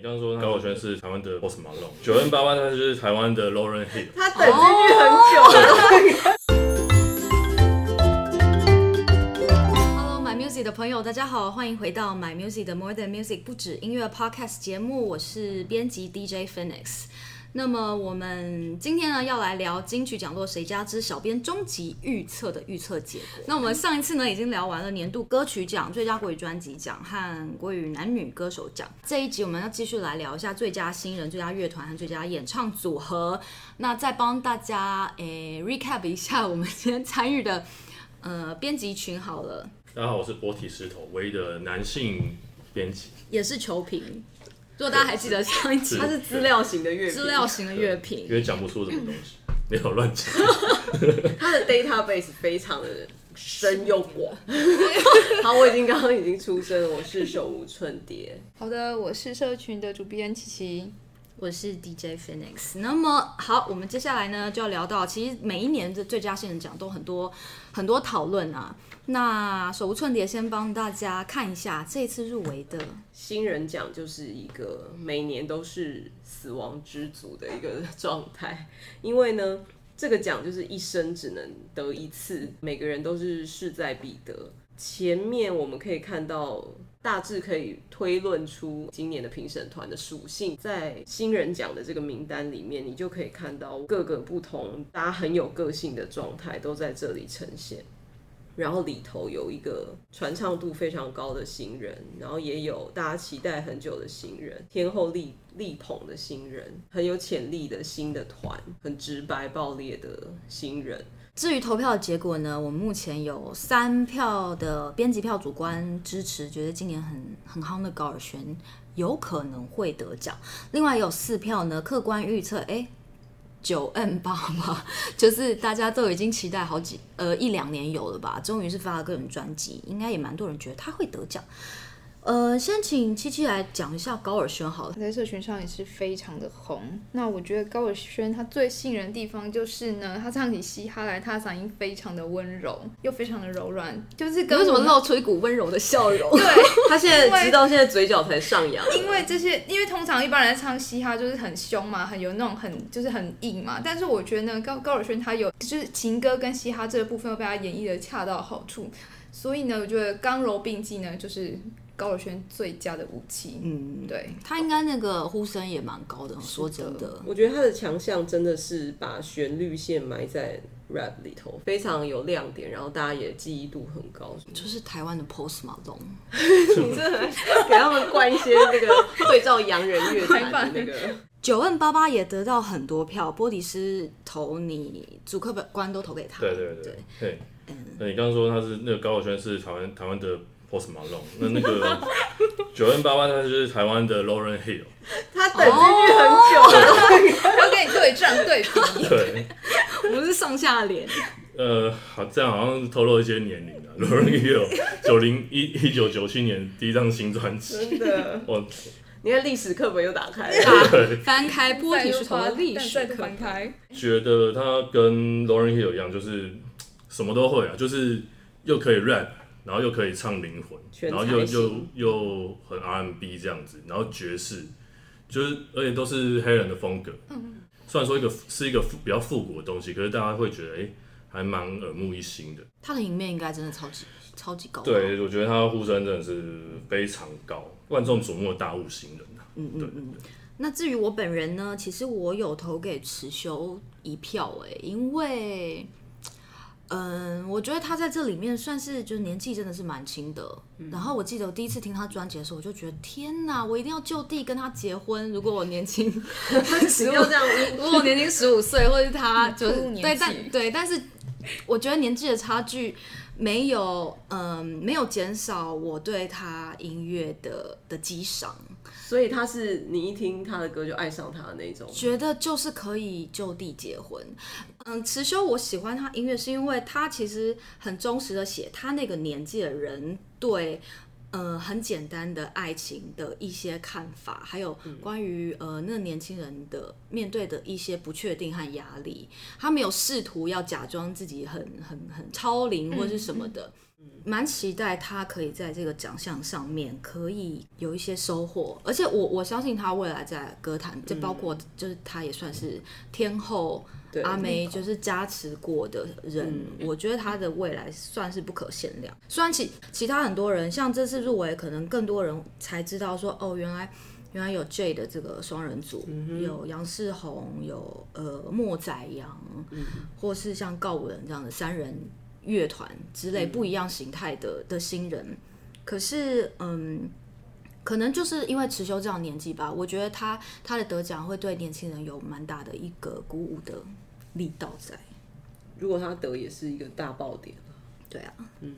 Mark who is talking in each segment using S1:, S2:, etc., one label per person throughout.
S1: 你刚刚说高晓轩是台湾的 Post Malone，九 N 八八他就是台湾的 Lauren Hill。
S2: 他等进去很久了。
S3: Hello My Music 的朋友，大家好，欢迎回到 My Music 的 More Than Music 不止音乐 Podcast 节目，我是编辑 DJ Phoenix。那么我们今天呢，要来聊金曲奖落谁家之小编终极预测的预测结果。那我们上一次呢，已经聊完了年度歌曲奖、最佳国语专辑奖和国语男女歌手奖。这一集我们要继续来聊一下最佳新人、最佳乐团和最佳演唱组合。那再帮大家诶 recap 一下我们今天参与的呃编辑群好了。
S1: 大家好，我是波体石头，唯一的男性编辑，
S3: 也是球评。如果大家还记得上一集，
S2: 它是资料型的乐评，
S3: 资料型的乐评，
S1: 因为讲不出什么东西，没有乱讲。
S2: 它的 database 非常的深又广。好，我已经刚刚已经出声了，我是手无寸铁。
S4: 好的，我是社群的主编琪琪，
S3: 我是 DJ Phoenix。那么好，我们接下来呢就要聊到，其实每一年的最佳新人奖都很多很多讨论啊。那手无寸铁先帮大家看一下这次入围的
S2: 新人奖，就是一个每年都是死亡之组的一个状态，因为呢，这个奖就是一生只能得一次，每个人都是势在必得。前面我们可以看到，大致可以推论出今年的评审团的属性，在新人奖的这个名单里面，你就可以看到各个不同、大家很有个性的状态都在这里呈现。然后里头有一个传唱度非常高的新人，然后也有大家期待很久的新人，天后力力捧的新人，很有潜力的新的团，很直白爆裂的新人。
S3: 至于投票的结果呢，我们目前有三票的编辑票主观支持，觉得今年很很夯的高尔宣有可能会得奖。另外有四票呢，客观预测，哎。九 N 八吗，就是大家都已经期待好几呃一两年有了吧，终于是发了个人专辑，应该也蛮多人觉得他会得奖。呃，先请七七来讲一下高尔宣好了，
S4: 在社群上也是非常的红。那我觉得高尔宣他最吸引人的地方就是呢，他唱起嘻哈来，他的嗓音非常的温柔，又非常的柔软，就是跟
S3: 为什么露出一股温柔的笑容？
S4: 对，
S2: 他现在直到现在嘴角才上扬。
S4: 因为这些，因为通常一般人在唱嘻哈就是很凶嘛，很有那种很就是很硬嘛。但是我觉得呢，高高尔宣他有就是情歌跟嘻哈这个部分又被他演绎的恰到好处，所以呢，我觉得刚柔并济呢，就是。高尔宣最佳的武器，嗯，对，
S3: 他应该那个呼声也蛮高的。说真的，
S2: 我觉得他的强项真的是把旋律线埋在 rap 里头，非常有亮点，然后大家也记忆度很高。
S3: 就是台湾的 Post Malone，
S2: 你真的给他们灌一些那个 对照洋人乐坛的那个。
S3: 九 N 八八也得到很多票，波迪斯投你主客官都投给他。
S1: 对对对对，嗯，那你刚刚说他是那个高尔宣是台湾台湾的。Post Malone，那那个九 N 八八他就是台湾的 Lauren Hill，
S2: 他等进去很久了，
S4: 要跟你对战对比。
S1: 对，
S3: 我们是上下联。
S1: 呃，好，这样好像透露一些年龄了。Lauren Hill，九零一一九九七年第一张新专辑，
S2: 真的。我，你看历史课本又打开
S3: 了，翻开波提石头的历史课本，
S1: 觉得他跟 Lauren Hill 一样，就是什么都会啊，就是又可以 rap。然后又可以唱灵魂，然后又又又很 R&B 这样子，然后爵士，就是而且都是黑人的风格。嗯，虽然说一个是一个比较复古的东西，可是大家会觉得哎、欸，还蛮耳目一新的。
S3: 他的赢面应该真的超级超级高。
S1: 对，我觉得他的呼声真的是非常高，万众瞩目的大物新人啊。嗯嗯嗯。
S3: 那至于我本人呢，其实我有投给持修一票哎、欸，因为。嗯，我觉得他在这里面算是就是年纪真的是蛮轻的。嗯、然后我记得我第一次听他专辑的时候，我就觉得天哪，我一定要就地跟他结婚。如果我年轻 十五，如果我年轻十五岁，或者是他就是对，但对，但是 我觉得年纪的差距没有嗯没有减少我对他音乐的的激赏。
S2: 所以他是你一听他的歌就爱上他的那种，
S3: 觉得就是可以就地结婚。嗯，迟修我喜欢他音乐是因为他其实很忠实的写他那个年纪的人对呃很简单的爱情的一些看法，还有关于呃那个年轻人的面对的一些不确定和压力，他没有试图要假装自己很很很超龄或是什么的。蛮期待他可以在这个奖项上面可以有一些收获，而且我我相信他未来在歌坛，就包括就是他也算是天后阿梅就是加持过的人，我觉得他的未来算是不可限量。虽然其其他很多人像这次入围，可能更多人才知道说哦，原来原来有 J 的这个双人组，有杨世宏，有呃莫宰阳，或是像告五人这样的三人。乐团之类不一样形态的的新人，可是嗯，可能就是因为持修这样年纪吧，我觉得他他的得奖会对年轻人有蛮大的一个鼓舞的力道在。
S2: 如果他得也是一个大爆点。
S3: 对啊，嗯。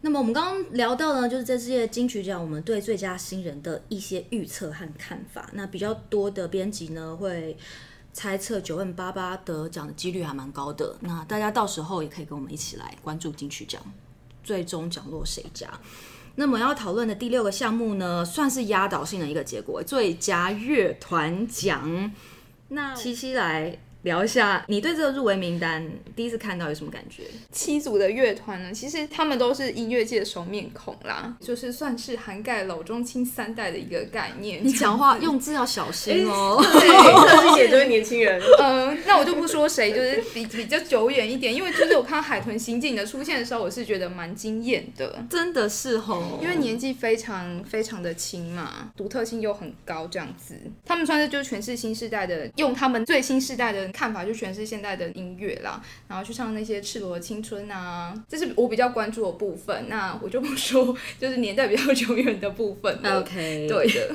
S3: 那么我们刚刚聊到呢，就是这届金曲奖，我们对最佳新人的一些预测和看法。那比较多的编辑呢会。猜测 9m88 得奖的几率还蛮高的，那大家到时候也可以跟我们一起来关注金曲奖，最终奖落谁家？那么要讨论的第六个项目呢，算是压倒性的一个结果，最佳乐团奖。那七七来。聊一下，你对这个入围名单第一次看到有什么感觉？
S4: 七组的乐团呢，其实他们都是音乐界的熟面孔啦，就是算是涵盖老中青三代的一个概念。
S3: 你讲话用字要小心哦，
S2: 对，特写这位年轻人。
S4: 嗯、呃，那我就不说谁，就是比比较久远一点，因为就是我看海豚刑警的出现的时候，我是觉得蛮惊艳的，
S3: 真的是吼，
S4: 因为年纪非常非常的轻嘛，独特性又很高，这样子，他们算是就是诠释新世代的，用他们最新世代的。看法就全是现代的音乐啦，然后去唱那些赤裸的青春啊，这是我比较关注的部分。那我就不说，就是年代比较久远的部分。
S3: OK，
S4: 对的。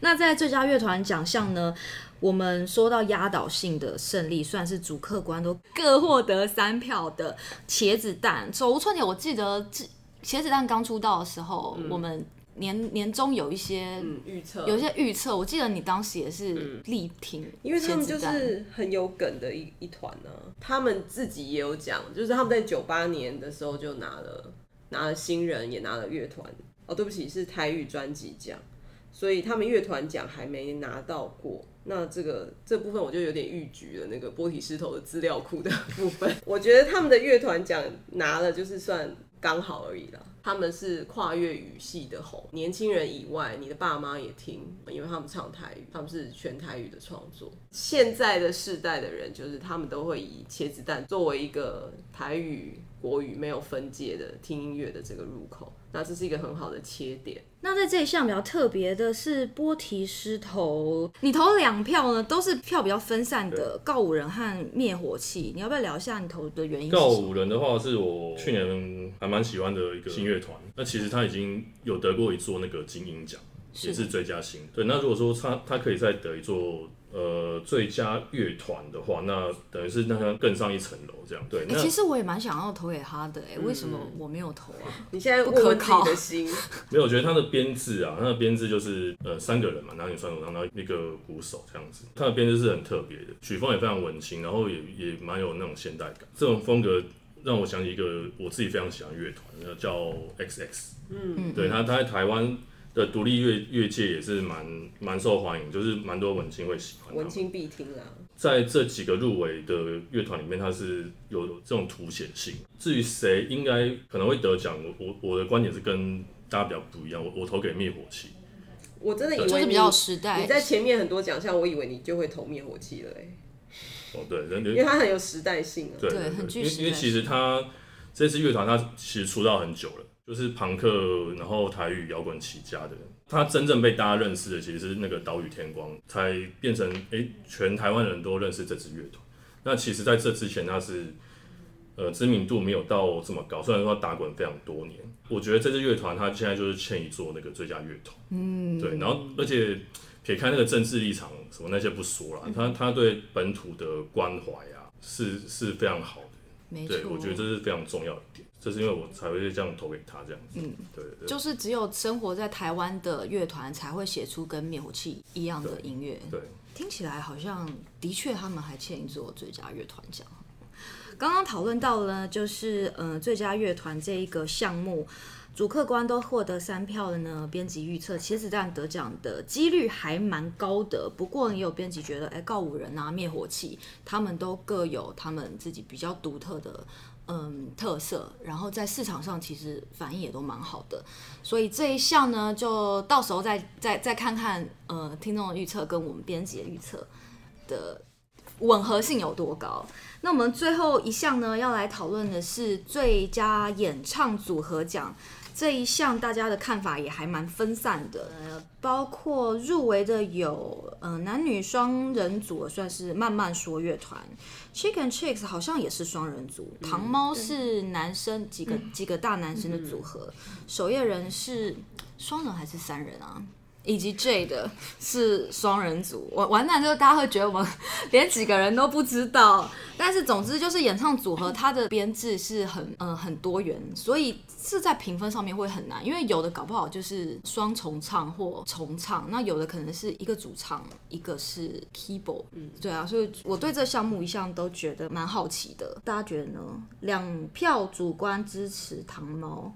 S3: 那在最佳乐团奖项呢，我们说到压倒性的胜利，算是主客观都各获得三票的茄子蛋。手无寸铁，我记得茄子蛋刚出道的时候，嗯、我们。年年终有一些预测，有一些预测。我记得你当时也是力挺、嗯，
S2: 因为他们就是很有梗的一一团呢。他们自己也有讲，就是他们在九八年的时候就拿了拿了新人，也拿了乐团。哦，对不起，是台语专辑奖，所以他们乐团奖还没拿到过。那这个这部分我就有点预举了那个波提狮头的资料库的部分。我觉得他们的乐团奖拿了就是算刚好而已啦。他们是跨越语系的红，年轻人以外，你的爸妈也听，因为他们唱台语，他们是全台语的创作。现在的世代的人，就是他们都会以茄子蛋作为一个台语、国语没有分界的听音乐的这个入口。那这是一个很好的切点。
S3: 那在这一项比较特别的是波提狮头，你投两票呢，都是票比较分散的告五人和灭火器。你要不要聊一下你投的原因？
S1: 告五人的话是我去年还蛮喜欢的一个新乐团，那其实他已经有得过一座那个金音奖，也是最佳新。对，那如果说他他可以再得一座。呃，最佳乐团的话，那等于是那他更上一层楼这样。
S3: 对，其实我也蛮想要投给他的，哎、嗯，为什么我没有投啊？
S2: 你现在不可靠的心。
S1: 没有，我觉得他的编制啊，他的编制就是呃三个人嘛，男女双主唱，然后一个鼓手这样子。他的编制是很特别的，曲风也非常文青，然后也也蛮有那种现代感。这种风格让我想起一个我自己非常喜欢乐团，叫 XX。嗯，对他，他在台湾。的独立乐乐界也是蛮蛮受欢迎，就是蛮多文青会喜欢。
S2: 文青必听啦。
S1: 在这几个入围的乐团里面，它是有这种凸显性。至于谁应该可能会得奖，我我我的观点是跟大家比较不一样。我我投给灭火器。
S2: 我真的以为
S3: 就是比较时代。
S2: 你在前面很多奖项，我以为你就会投灭火器了哎。
S1: 哦，对，
S2: 因为它很有时代性啊。
S1: 对，很具。因为其实他这次乐团，他其实出道很久了。就是朋克，然后台语摇滚起家的人，他真正被大家认识的其实是那个岛屿天光，才变成诶、欸，全台湾人都认识这支乐团。那其实在这之前，他是呃知名度没有到这么高，虽然说他打滚非常多年。我觉得这支乐团他现在就是欠一座那个最佳乐团，嗯，对。然后而且撇开那个政治立场什么那些不说了，他他对本土的关怀啊是是非常好的，没错，对，我觉得这是非常重要的一点。这是因为我才会这样投给他这样子，嗯，对，对，
S3: 就是只有生活在台湾的乐团才会写出跟灭火器一样的音乐，
S1: 对，
S3: 听起来好像的确他们还欠一座最佳乐团奖。刚刚讨论到了，就是呃最佳乐团这一个项目，主客观都获得三票的呢。编辑预测茄子蛋得奖的几率还蛮高的，不过也有编辑觉得，哎，告五人啊，灭火器他们都各有他们自己比较独特的。嗯特色，然后在市场上其实反应也都蛮好的，所以这一项呢，就到时候再再再看看呃听众的预测跟我们编辑的预测的吻合性有多高。那我们最后一项呢，要来讨论的是最佳演唱组合奖。这一项大家的看法也还蛮分散的，呃，包括入围的有，呃，男女双人组算是慢慢说乐团，Chicken Chicks 好像也是双人组，嗯、糖猫是男生几个、嗯、几个大男生的组合，守夜人是双人还是三人啊？以及 J 的是双人组，完完蛋之后大家会觉得我们连几个人都不知道，但是总之就是演唱组合它的编制是很嗯、呃、很多元，所以是在评分上面会很难，因为有的搞不好就是双重唱或重唱，那有的可能是一个主唱，一个是 keyboard，嗯，对啊，所以我对这项目一向都觉得蛮好奇的，大家觉得呢？两票主观支持糖猫。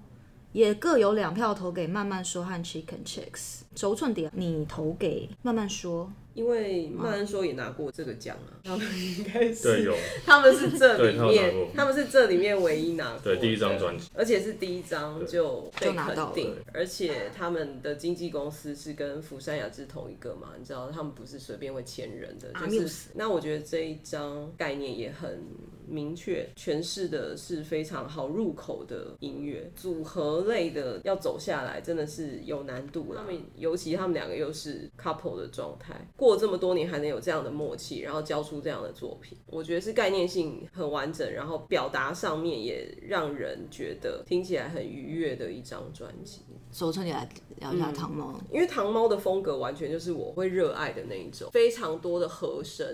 S3: 也各有两票投给慢慢说和 Chicken Chicks。轴寸点，你投给慢慢说。
S2: 因为慢慢说也拿过这个奖啊，他们应该是
S1: 对有，
S2: 他们是这里面他，他们是这里面唯一拿过
S1: 对第一张专辑，
S2: 而且是第一张就被肯定，而且他们的经纪公司是跟福山雅治同一个嘛，你知道他们不是随便会签人的，就是那我觉得这一张概念也很明确，诠释的是非常好入口的音乐组合类的要走下来真的是有难度了，他们尤其他们两个又是 couple 的状态。过了这么多年还能有这样的默契，然后交出这样的作品，我觉得是概念性很完整，然后表达上面也让人觉得听起来很愉悦的一张专辑。
S3: 说出你来聊一下糖猫，
S2: 因为糖猫的风格完全就是我会热爱的那一种，非常多的和声，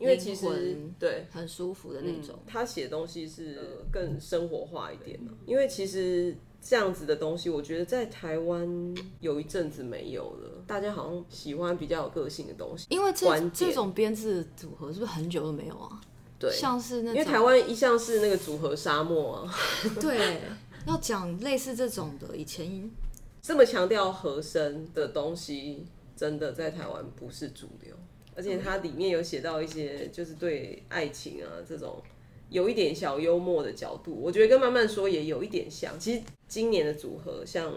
S2: 因为其实对
S3: 很舒服的那种。嗯、
S2: 他写东西是更生活化一点的，因为其实。这样子的东西，我觉得在台湾有一阵子没有了。大家好像喜欢比较有个性的东西，
S3: 因为这这种编制组合是不是很久都没有啊？
S2: 对，
S3: 像是那，
S2: 因为台湾一向是那个组合沙漠啊。
S3: 对，要讲类似这种的，以前
S2: 这么强调和声的东西，真的在台湾不是主流。而且它里面有写到一些，就是对爱情啊这种。有一点小幽默的角度，我觉得跟慢慢说也有一点像。其实今年的组合像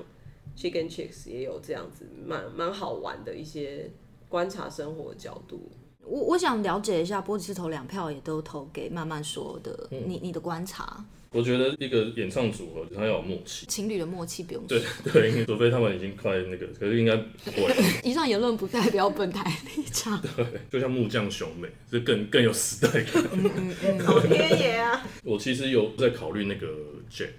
S2: Chicken Chicks 也有这样子蛮蛮好玩的一些观察生活的角度。
S3: 我我想了解一下，波吉是投两票，也都投给慢慢说的。嗯、你你的观察？
S1: 我觉得一个演唱组合，他要有默契，
S3: 情侣的默契不用
S1: 对 对，除非他们已经快那个，可是应该不会。
S3: 以上言论不代表本台立场。
S1: 对，就像木匠雄美，是更更有时代感。
S2: 嗯嗯 嗯，好天爷啊！
S1: 我其实有在考虑那个 Jack，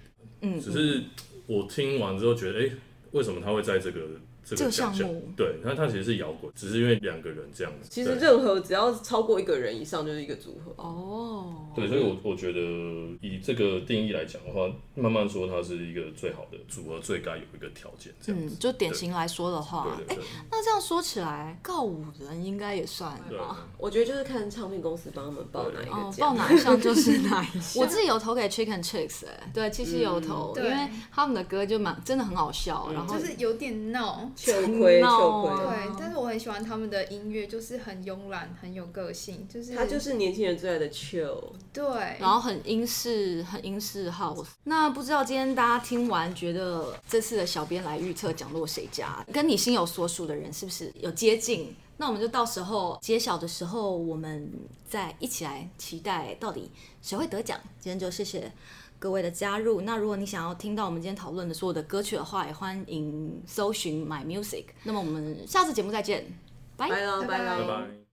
S1: 嗯，只是我听完之后觉得，哎、欸，为什么他会在这个？这个项目对，那它其实是摇滚，只是因为两个人这样子。
S2: 其实任何只要超过一个人以上就是一个组合
S3: 哦。
S1: 对，所以我我觉得以这个定义来讲的话，慢慢说它是一个最好的组合，最该有一个条件这样子。
S3: 嗯，就典型来说的话，
S1: 对对对。
S3: 那这样说起来，告五人应该也算吧？
S2: 我觉得就是看唱片公司帮他们报哪一个奖，
S3: 报哪一项就是 哪一项。我自己有投给 Chicken Chicks，哎，对，七七有投，因为他们的歌就蛮真的很好笑，然后
S4: 就是有点闹。
S2: 秋葵，秋葵，
S4: 对，但是我很喜欢他们的音乐，就是很慵懒，很有个性，就是
S2: 他就是年轻人最爱的 chill，
S4: 对，
S3: 然后很英式，很英式 house。那不知道今天大家听完，觉得这次的小编来预测讲落谁家，跟你心有所属的人是不是有接近？那我们就到时候揭晓的时候，我们再一起来期待到底谁会得奖。今天就谢谢。各位的加入，那如果你想要听到我们今天讨论的所有的歌曲的话，也欢迎搜寻 My Music。那么我们下次节目再见，拜
S2: 拜了，拜拜。